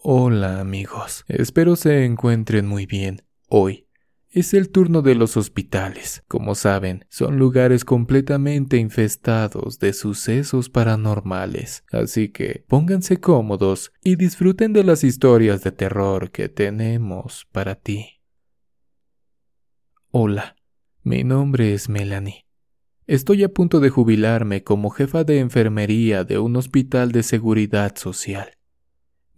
Hola amigos, espero se encuentren muy bien. Hoy es el turno de los hospitales. Como saben, son lugares completamente infestados de sucesos paranormales, así que pónganse cómodos y disfruten de las historias de terror que tenemos para ti. Hola, mi nombre es Melanie. Estoy a punto de jubilarme como jefa de enfermería de un hospital de seguridad social.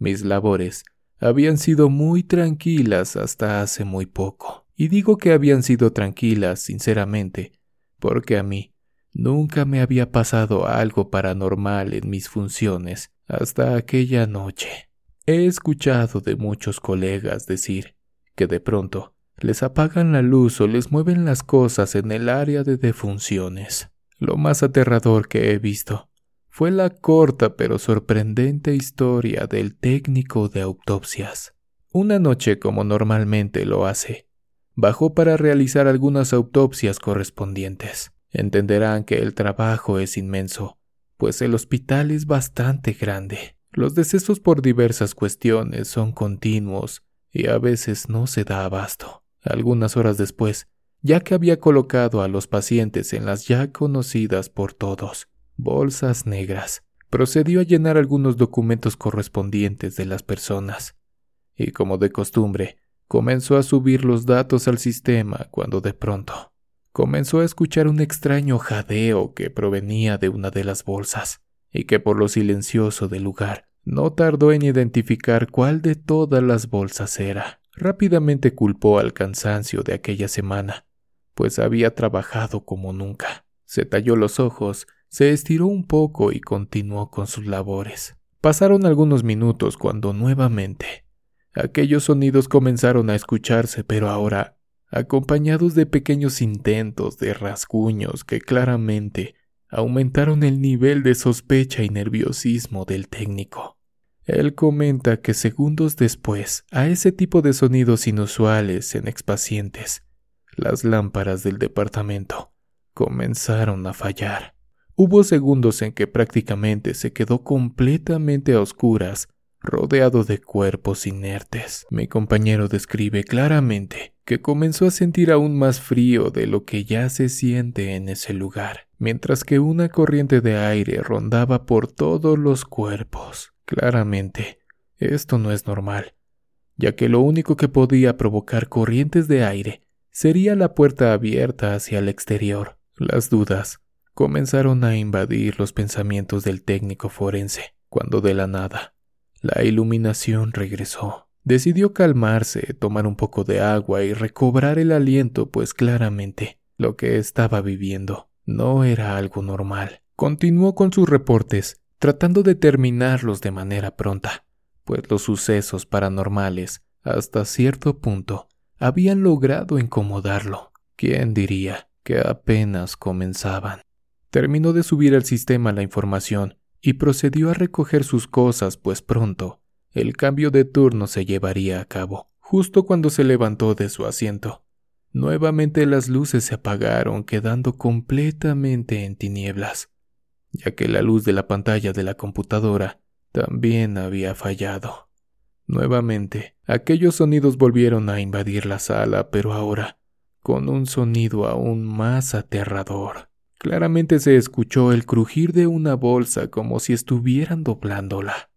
Mis labores habían sido muy tranquilas hasta hace muy poco. Y digo que habían sido tranquilas, sinceramente, porque a mí nunca me había pasado algo paranormal en mis funciones hasta aquella noche. He escuchado de muchos colegas decir que de pronto les apagan la luz o les mueven las cosas en el área de defunciones. Lo más aterrador que he visto fue la corta pero sorprendente historia del técnico de autopsias. Una noche como normalmente lo hace, bajó para realizar algunas autopsias correspondientes. Entenderán que el trabajo es inmenso, pues el hospital es bastante grande. Los decesos por diversas cuestiones son continuos y a veces no se da abasto. Algunas horas después, ya que había colocado a los pacientes en las ya conocidas por todos bolsas negras. Procedió a llenar algunos documentos correspondientes de las personas, y como de costumbre, comenzó a subir los datos al sistema cuando de pronto comenzó a escuchar un extraño jadeo que provenía de una de las bolsas, y que por lo silencioso del lugar no tardó en identificar cuál de todas las bolsas era. Rápidamente culpó al cansancio de aquella semana, pues había trabajado como nunca. Se talló los ojos se estiró un poco y continuó con sus labores. Pasaron algunos minutos cuando nuevamente aquellos sonidos comenzaron a escucharse, pero ahora acompañados de pequeños intentos de rasguños que claramente aumentaron el nivel de sospecha y nerviosismo del técnico. Él comenta que segundos después, a ese tipo de sonidos inusuales en expacientes, las lámparas del departamento comenzaron a fallar. Hubo segundos en que prácticamente se quedó completamente a oscuras, rodeado de cuerpos inertes. Mi compañero describe claramente que comenzó a sentir aún más frío de lo que ya se siente en ese lugar, mientras que una corriente de aire rondaba por todos los cuerpos. Claramente, esto no es normal, ya que lo único que podía provocar corrientes de aire sería la puerta abierta hacia el exterior. Las dudas comenzaron a invadir los pensamientos del técnico forense, cuando de la nada la iluminación regresó. Decidió calmarse, tomar un poco de agua y recobrar el aliento, pues claramente lo que estaba viviendo no era algo normal. Continuó con sus reportes, tratando de terminarlos de manera pronta, pues los sucesos paranormales, hasta cierto punto, habían logrado incomodarlo. ¿Quién diría que apenas comenzaban? Terminó de subir al sistema la información y procedió a recoger sus cosas, pues pronto el cambio de turno se llevaría a cabo. Justo cuando se levantó de su asiento, nuevamente las luces se apagaron, quedando completamente en tinieblas, ya que la luz de la pantalla de la computadora también había fallado. Nuevamente, aquellos sonidos volvieron a invadir la sala, pero ahora con un sonido aún más aterrador. Claramente se escuchó el crujir de una bolsa como si estuvieran doblándola.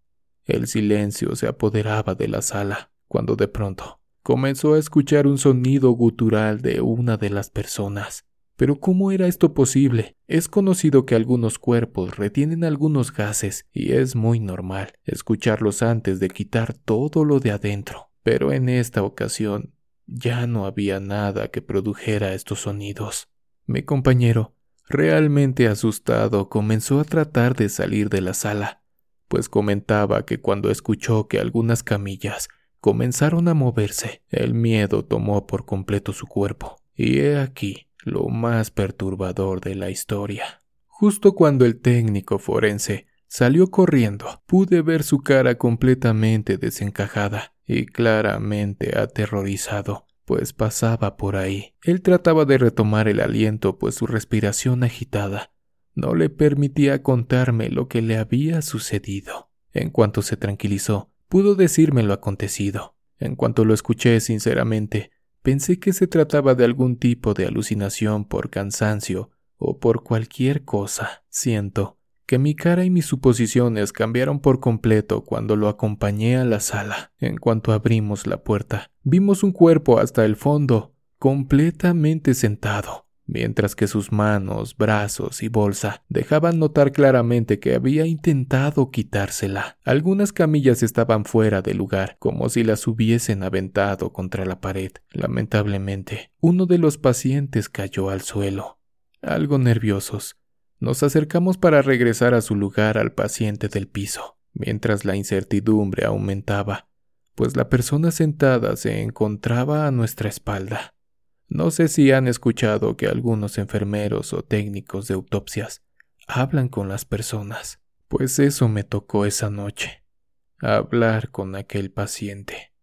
El silencio se apoderaba de la sala, cuando de pronto comenzó a escuchar un sonido gutural de una de las personas. Pero ¿cómo era esto posible? Es conocido que algunos cuerpos retienen algunos gases y es muy normal escucharlos antes de quitar todo lo de adentro. Pero en esta ocasión ya no había nada que produjera estos sonidos. Mi compañero Realmente asustado, comenzó a tratar de salir de la sala, pues comentaba que cuando escuchó que algunas camillas comenzaron a moverse, el miedo tomó por completo su cuerpo. Y he aquí lo más perturbador de la historia. Justo cuando el técnico forense salió corriendo, pude ver su cara completamente desencajada y claramente aterrorizado pues pasaba por ahí. Él trataba de retomar el aliento, pues su respiración agitada no le permitía contarme lo que le había sucedido. En cuanto se tranquilizó, pudo decirme lo acontecido. En cuanto lo escuché sinceramente, pensé que se trataba de algún tipo de alucinación por cansancio o por cualquier cosa. Siento que mi cara y mis suposiciones cambiaron por completo cuando lo acompañé a la sala. En cuanto abrimos la puerta, vimos un cuerpo hasta el fondo, completamente sentado, mientras que sus manos, brazos y bolsa dejaban notar claramente que había intentado quitársela. Algunas camillas estaban fuera de lugar, como si las hubiesen aventado contra la pared. Lamentablemente, uno de los pacientes cayó al suelo. Algo nerviosos, nos acercamos para regresar a su lugar al paciente del piso, mientras la incertidumbre aumentaba, pues la persona sentada se encontraba a nuestra espalda. No sé si han escuchado que algunos enfermeros o técnicos de autopsias hablan con las personas, pues eso me tocó esa noche, hablar con aquel paciente.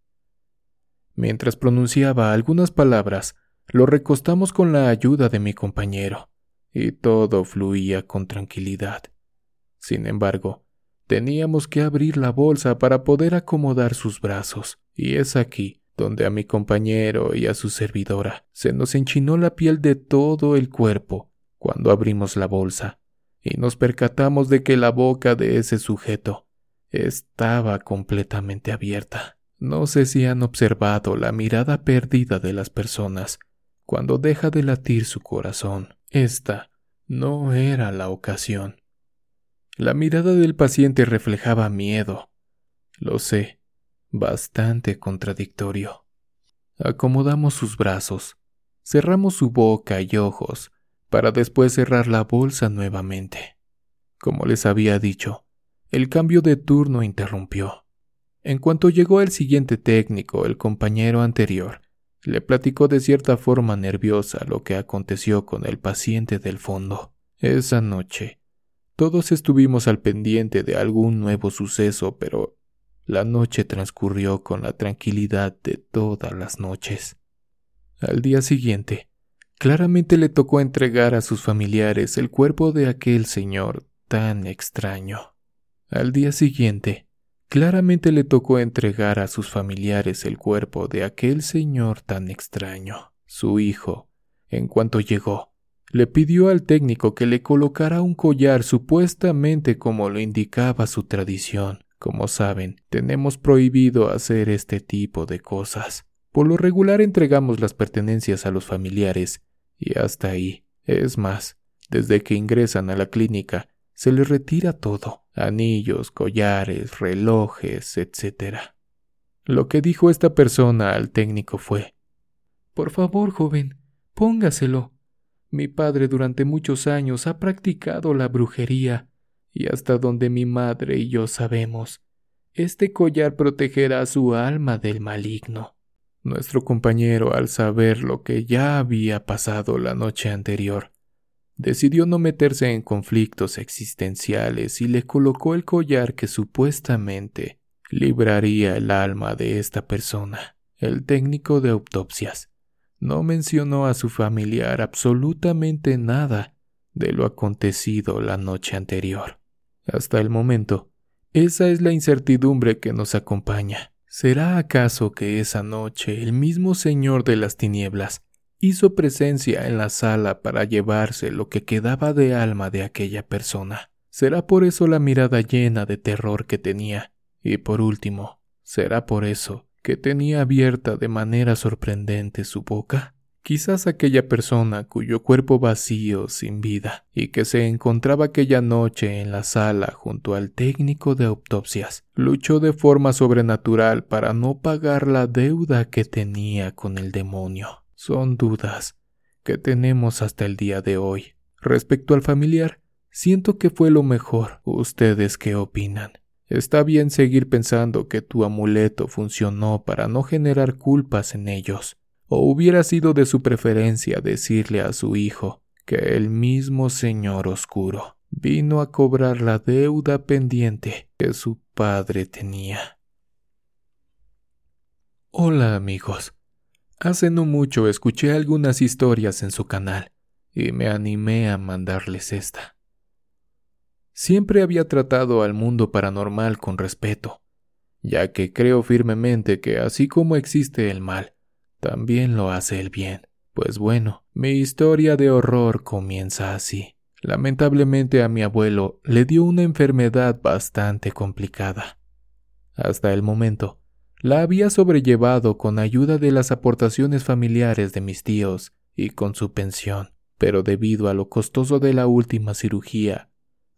Mientras pronunciaba algunas palabras, lo recostamos con la ayuda de mi compañero y todo fluía con tranquilidad. Sin embargo, teníamos que abrir la bolsa para poder acomodar sus brazos, y es aquí donde a mi compañero y a su servidora se nos enchinó la piel de todo el cuerpo cuando abrimos la bolsa y nos percatamos de que la boca de ese sujeto estaba completamente abierta. No sé si han observado la mirada perdida de las personas cuando deja de latir su corazón. Esta no era la ocasión. La mirada del paciente reflejaba miedo. Lo sé, bastante contradictorio. Acomodamos sus brazos, cerramos su boca y ojos, para después cerrar la bolsa nuevamente. Como les había dicho, el cambio de turno interrumpió. En cuanto llegó el siguiente técnico, el compañero anterior, le platicó de cierta forma nerviosa lo que aconteció con el paciente del fondo. Esa noche, todos estuvimos al pendiente de algún nuevo suceso, pero la noche transcurrió con la tranquilidad de todas las noches. Al día siguiente, claramente le tocó entregar a sus familiares el cuerpo de aquel señor tan extraño. Al día siguiente, Claramente le tocó entregar a sus familiares el cuerpo de aquel señor tan extraño. Su hijo, en cuanto llegó, le pidió al técnico que le colocara un collar supuestamente como lo indicaba su tradición. Como saben, tenemos prohibido hacer este tipo de cosas. Por lo regular entregamos las pertenencias a los familiares, y hasta ahí. Es más, desde que ingresan a la clínica, se les retira todo, anillos, collares, relojes, etc. Lo que dijo esta persona al técnico fue Por favor, joven, póngaselo. Mi padre durante muchos años ha practicado la brujería, y hasta donde mi madre y yo sabemos, este collar protegerá su alma del maligno. Nuestro compañero, al saber lo que ya había pasado la noche anterior, decidió no meterse en conflictos existenciales y le colocó el collar que supuestamente libraría el alma de esta persona. El técnico de autopsias no mencionó a su familiar absolutamente nada de lo acontecido la noche anterior. Hasta el momento, esa es la incertidumbre que nos acompaña. ¿Será acaso que esa noche el mismo Señor de las Tinieblas hizo presencia en la sala para llevarse lo que quedaba de alma de aquella persona. Será por eso la mirada llena de terror que tenía. Y por último, será por eso que tenía abierta de manera sorprendente su boca. Quizás aquella persona cuyo cuerpo vacío, sin vida, y que se encontraba aquella noche en la sala junto al técnico de autopsias, luchó de forma sobrenatural para no pagar la deuda que tenía con el demonio. Son dudas que tenemos hasta el día de hoy. Respecto al familiar, siento que fue lo mejor. ¿Ustedes qué opinan? Está bien seguir pensando que tu amuleto funcionó para no generar culpas en ellos. ¿O hubiera sido de su preferencia decirle a su hijo que el mismo Señor Oscuro vino a cobrar la deuda pendiente que su padre tenía? Hola amigos. Hace no mucho escuché algunas historias en su canal y me animé a mandarles esta. Siempre había tratado al mundo paranormal con respeto, ya que creo firmemente que así como existe el mal, también lo hace el bien. Pues bueno, mi historia de horror comienza así. Lamentablemente a mi abuelo le dio una enfermedad bastante complicada. Hasta el momento, la había sobrellevado con ayuda de las aportaciones familiares de mis tíos y con su pensión, pero debido a lo costoso de la última cirugía,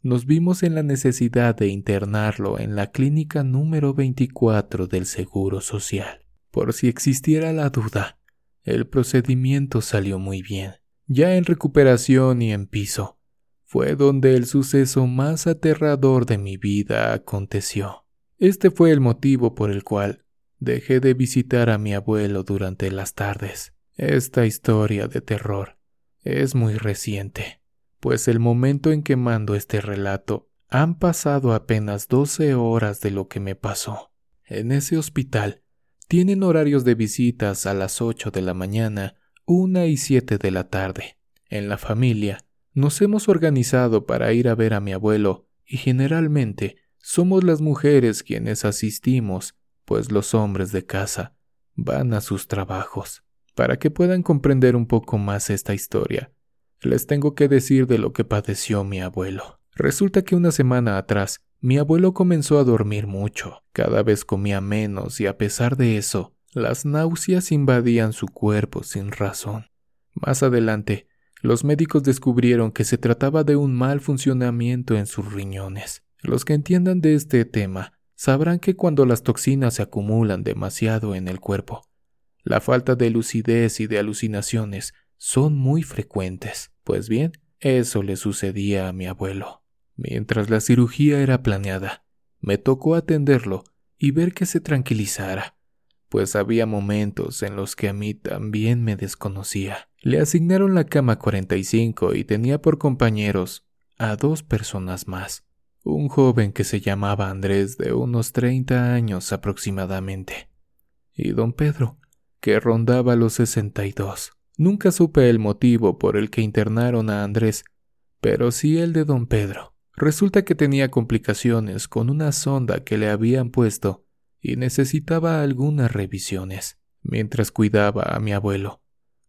nos vimos en la necesidad de internarlo en la clínica número 24 del Seguro Social. Por si existiera la duda, el procedimiento salió muy bien. Ya en recuperación y en piso, fue donde el suceso más aterrador de mi vida aconteció. Este fue el motivo por el cual dejé de visitar a mi abuelo durante las tardes. Esta historia de terror es muy reciente pues el momento en que mando este relato han pasado apenas 12 horas de lo que me pasó. En ese hospital tienen horarios de visitas a las 8 de la mañana, 1 y 7 de la tarde. En la familia nos hemos organizado para ir a ver a mi abuelo y generalmente somos las mujeres quienes asistimos, pues los hombres de casa van a sus trabajos. Para que puedan comprender un poco más esta historia, les tengo que decir de lo que padeció mi abuelo. Resulta que una semana atrás, mi abuelo comenzó a dormir mucho, cada vez comía menos y a pesar de eso, las náuseas invadían su cuerpo sin razón. Más adelante, los médicos descubrieron que se trataba de un mal funcionamiento en sus riñones. Los que entiendan de este tema sabrán que cuando las toxinas se acumulan demasiado en el cuerpo, la falta de lucidez y de alucinaciones son muy frecuentes. Pues bien, eso le sucedía a mi abuelo. Mientras la cirugía era planeada, me tocó atenderlo y ver que se tranquilizara, pues había momentos en los que a mí también me desconocía. Le asignaron la cama 45 y tenía por compañeros a dos personas más. Un joven que se llamaba Andrés de unos 30 años aproximadamente, y don Pedro, que rondaba los 62. Nunca supe el motivo por el que internaron a Andrés, pero sí el de don Pedro. Resulta que tenía complicaciones con una sonda que le habían puesto y necesitaba algunas revisiones. Mientras cuidaba a mi abuelo,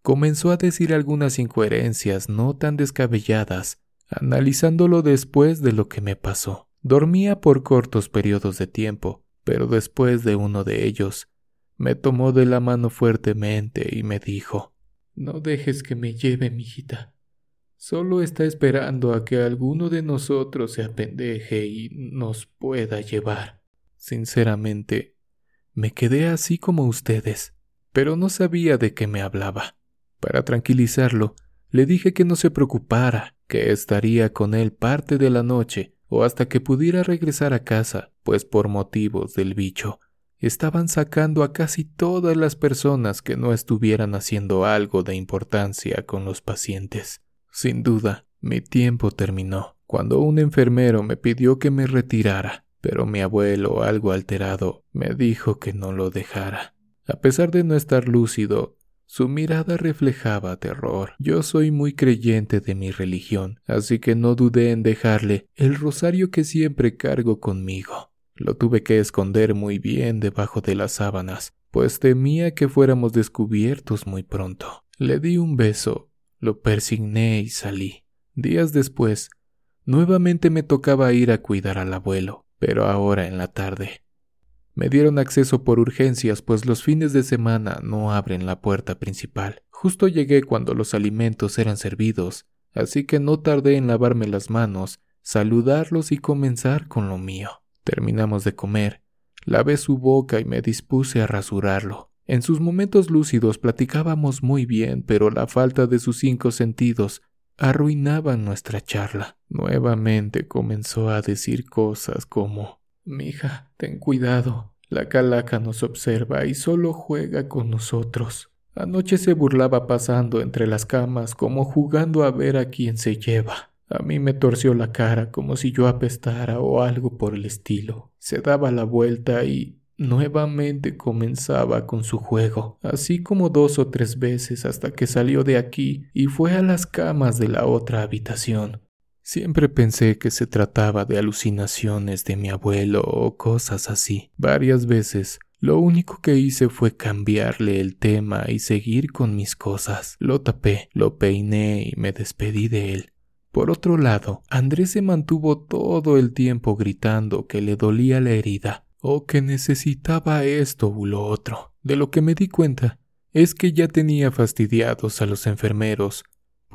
comenzó a decir algunas incoherencias no tan descabelladas, analizándolo después de lo que me pasó. Dormía por cortos periodos de tiempo, pero después de uno de ellos, me tomó de la mano fuertemente y me dijo no dejes que me lleve, mijita. Solo está esperando a que alguno de nosotros se apendeje y nos pueda llevar. Sinceramente, me quedé así como ustedes, pero no sabía de qué me hablaba. Para tranquilizarlo, le dije que no se preocupara, que estaría con él parte de la noche o hasta que pudiera regresar a casa, pues por motivos del bicho estaban sacando a casi todas las personas que no estuvieran haciendo algo de importancia con los pacientes. Sin duda, mi tiempo terminó cuando un enfermero me pidió que me retirara, pero mi abuelo, algo alterado, me dijo que no lo dejara. A pesar de no estar lúcido, su mirada reflejaba terror. Yo soy muy creyente de mi religión, así que no dudé en dejarle el rosario que siempre cargo conmigo. Lo tuve que esconder muy bien debajo de las sábanas, pues temía que fuéramos descubiertos muy pronto. Le di un beso, lo persigné y salí. Días después, nuevamente me tocaba ir a cuidar al abuelo, pero ahora en la tarde. Me dieron acceso por urgencias, pues los fines de semana no abren la puerta principal. Justo llegué cuando los alimentos eran servidos, así que no tardé en lavarme las manos, saludarlos y comenzar con lo mío. Terminamos de comer, lavé su boca y me dispuse a rasurarlo. En sus momentos lúcidos platicábamos muy bien, pero la falta de sus cinco sentidos arruinaba nuestra charla. Nuevamente comenzó a decir cosas como Mija, ten cuidado. La calaca nos observa y solo juega con nosotros. Anoche se burlaba pasando entre las camas como jugando a ver a quién se lleva. A mí me torció la cara como si yo apestara o algo por el estilo. Se daba la vuelta y nuevamente comenzaba con su juego, así como dos o tres veces hasta que salió de aquí y fue a las camas de la otra habitación. Siempre pensé que se trataba de alucinaciones de mi abuelo o cosas así. Varias veces lo único que hice fue cambiarle el tema y seguir con mis cosas. Lo tapé, lo peiné y me despedí de él. Por otro lado, Andrés se mantuvo todo el tiempo gritando que le dolía la herida o que necesitaba esto u lo otro. De lo que me di cuenta es que ya tenía fastidiados a los enfermeros,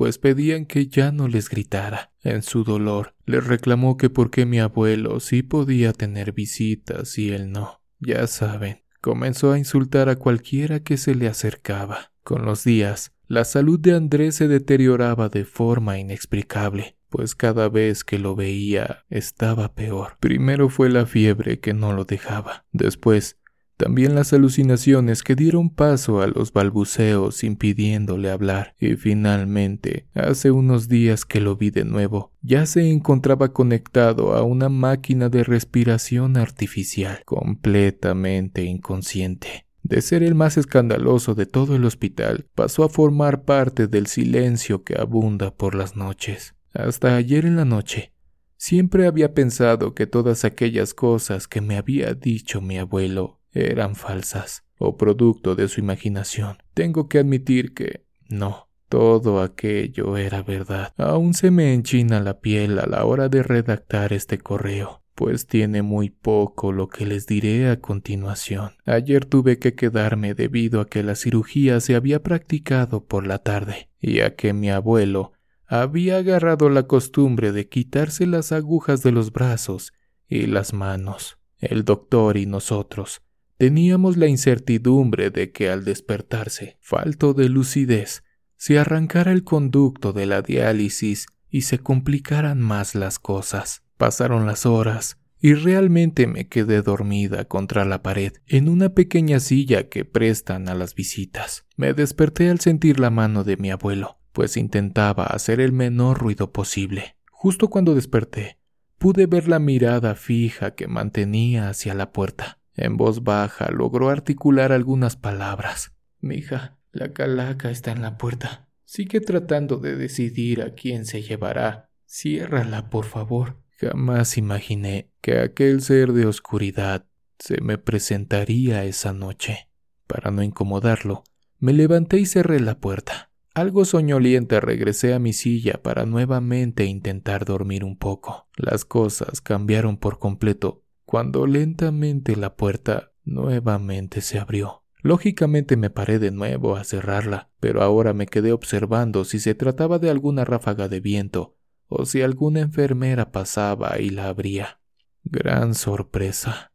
pues pedían que ya no les gritara. En su dolor, les reclamó que por qué mi abuelo sí podía tener visitas y él no. Ya saben, comenzó a insultar a cualquiera que se le acercaba. Con los días, la salud de Andrés se deterioraba de forma inexplicable, pues cada vez que lo veía estaba peor. Primero fue la fiebre que no lo dejaba. Después, también las alucinaciones que dieron paso a los balbuceos impidiéndole hablar. Y finalmente, hace unos días que lo vi de nuevo, ya se encontraba conectado a una máquina de respiración artificial, completamente inconsciente. De ser el más escandaloso de todo el hospital, pasó a formar parte del silencio que abunda por las noches. Hasta ayer en la noche, siempre había pensado que todas aquellas cosas que me había dicho mi abuelo eran falsas o producto de su imaginación. Tengo que admitir que no, todo aquello era verdad. Aún se me enchina la piel a la hora de redactar este correo, pues tiene muy poco lo que les diré a continuación. Ayer tuve que quedarme debido a que la cirugía se había practicado por la tarde y a que mi abuelo había agarrado la costumbre de quitarse las agujas de los brazos y las manos. El doctor y nosotros Teníamos la incertidumbre de que al despertarse, falto de lucidez, se arrancara el conducto de la diálisis y se complicaran más las cosas. Pasaron las horas y realmente me quedé dormida contra la pared en una pequeña silla que prestan a las visitas. Me desperté al sentir la mano de mi abuelo, pues intentaba hacer el menor ruido posible. Justo cuando desperté, pude ver la mirada fija que mantenía hacia la puerta. En voz baja logró articular algunas palabras. Mija, la calaca está en la puerta. Sigue tratando de decidir a quién se llevará. Ciérrala, por favor. Jamás imaginé que aquel ser de oscuridad se me presentaría esa noche. Para no incomodarlo, me levanté y cerré la puerta. Algo soñoliente regresé a mi silla para nuevamente intentar dormir un poco. Las cosas cambiaron por completo cuando lentamente la puerta nuevamente se abrió. Lógicamente me paré de nuevo a cerrarla, pero ahora me quedé observando si se trataba de alguna ráfaga de viento o si alguna enfermera pasaba y la abría. Gran sorpresa.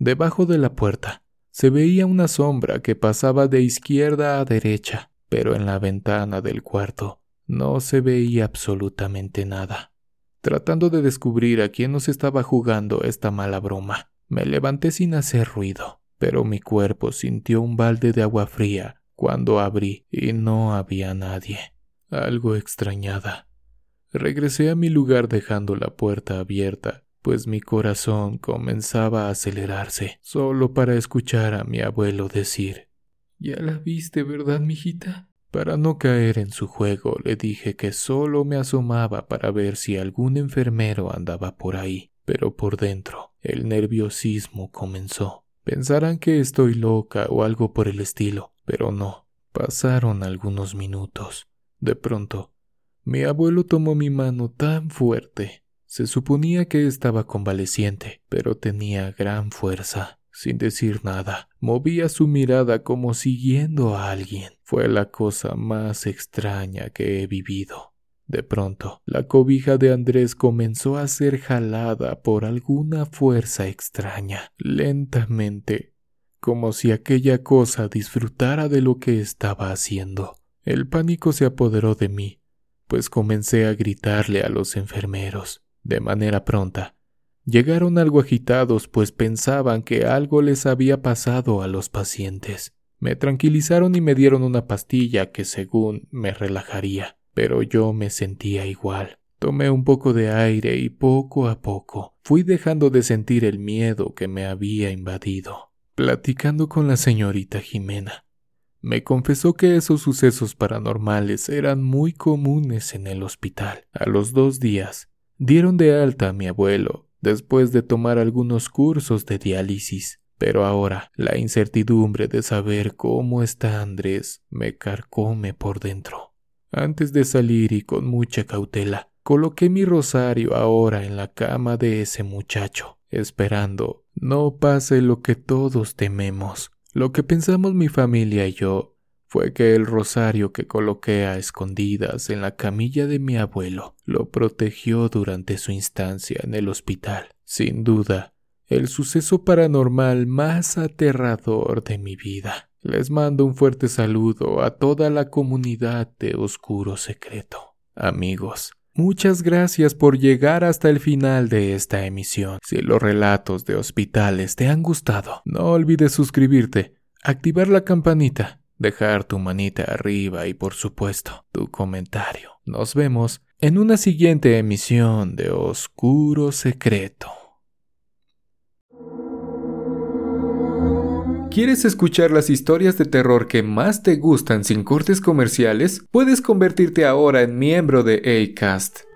Debajo de la puerta se veía una sombra que pasaba de izquierda a derecha, pero en la ventana del cuarto no se veía absolutamente nada. Tratando de descubrir a quién nos estaba jugando esta mala broma, me levanté sin hacer ruido, pero mi cuerpo sintió un balde de agua fría cuando abrí y no había nadie. Algo extrañada. Regresé a mi lugar dejando la puerta abierta, pues mi corazón comenzaba a acelerarse, solo para escuchar a mi abuelo decir Ya la viste, ¿verdad, mijita? Para no caer en su juego, le dije que solo me asomaba para ver si algún enfermero andaba por ahí, pero por dentro el nerviosismo comenzó. Pensarán que estoy loca o algo por el estilo, pero no. Pasaron algunos minutos. De pronto, mi abuelo tomó mi mano tan fuerte. Se suponía que estaba convaleciente, pero tenía gran fuerza sin decir nada. Movía su mirada como siguiendo a alguien. Fue la cosa más extraña que he vivido. De pronto, la cobija de Andrés comenzó a ser jalada por alguna fuerza extraña, lentamente, como si aquella cosa disfrutara de lo que estaba haciendo. El pánico se apoderó de mí, pues comencé a gritarle a los enfermeros. De manera pronta, Llegaron algo agitados pues pensaban que algo les había pasado a los pacientes. Me tranquilizaron y me dieron una pastilla que según me relajaría, pero yo me sentía igual. Tomé un poco de aire y poco a poco fui dejando de sentir el miedo que me había invadido. Platicando con la señorita Jimena, me confesó que esos sucesos paranormales eran muy comunes en el hospital. A los dos días Dieron de alta a mi abuelo después de tomar algunos cursos de diálisis. Pero ahora la incertidumbre de saber cómo está Andrés me carcome por dentro. Antes de salir y con mucha cautela, coloqué mi rosario ahora en la cama de ese muchacho, esperando no pase lo que todos tememos. Lo que pensamos mi familia y yo fue que el rosario que coloqué a escondidas en la camilla de mi abuelo lo protegió durante su instancia en el hospital. Sin duda, el suceso paranormal más aterrador de mi vida. Les mando un fuerte saludo a toda la comunidad de Oscuro Secreto. Amigos, muchas gracias por llegar hasta el final de esta emisión. Si los relatos de hospitales te han gustado, no olvides suscribirte, activar la campanita, dejar tu manita arriba y por supuesto tu comentario. Nos vemos en una siguiente emisión de Oscuro Secreto. ¿Quieres escuchar las historias de terror que más te gustan sin cortes comerciales? Puedes convertirte ahora en miembro de ACAST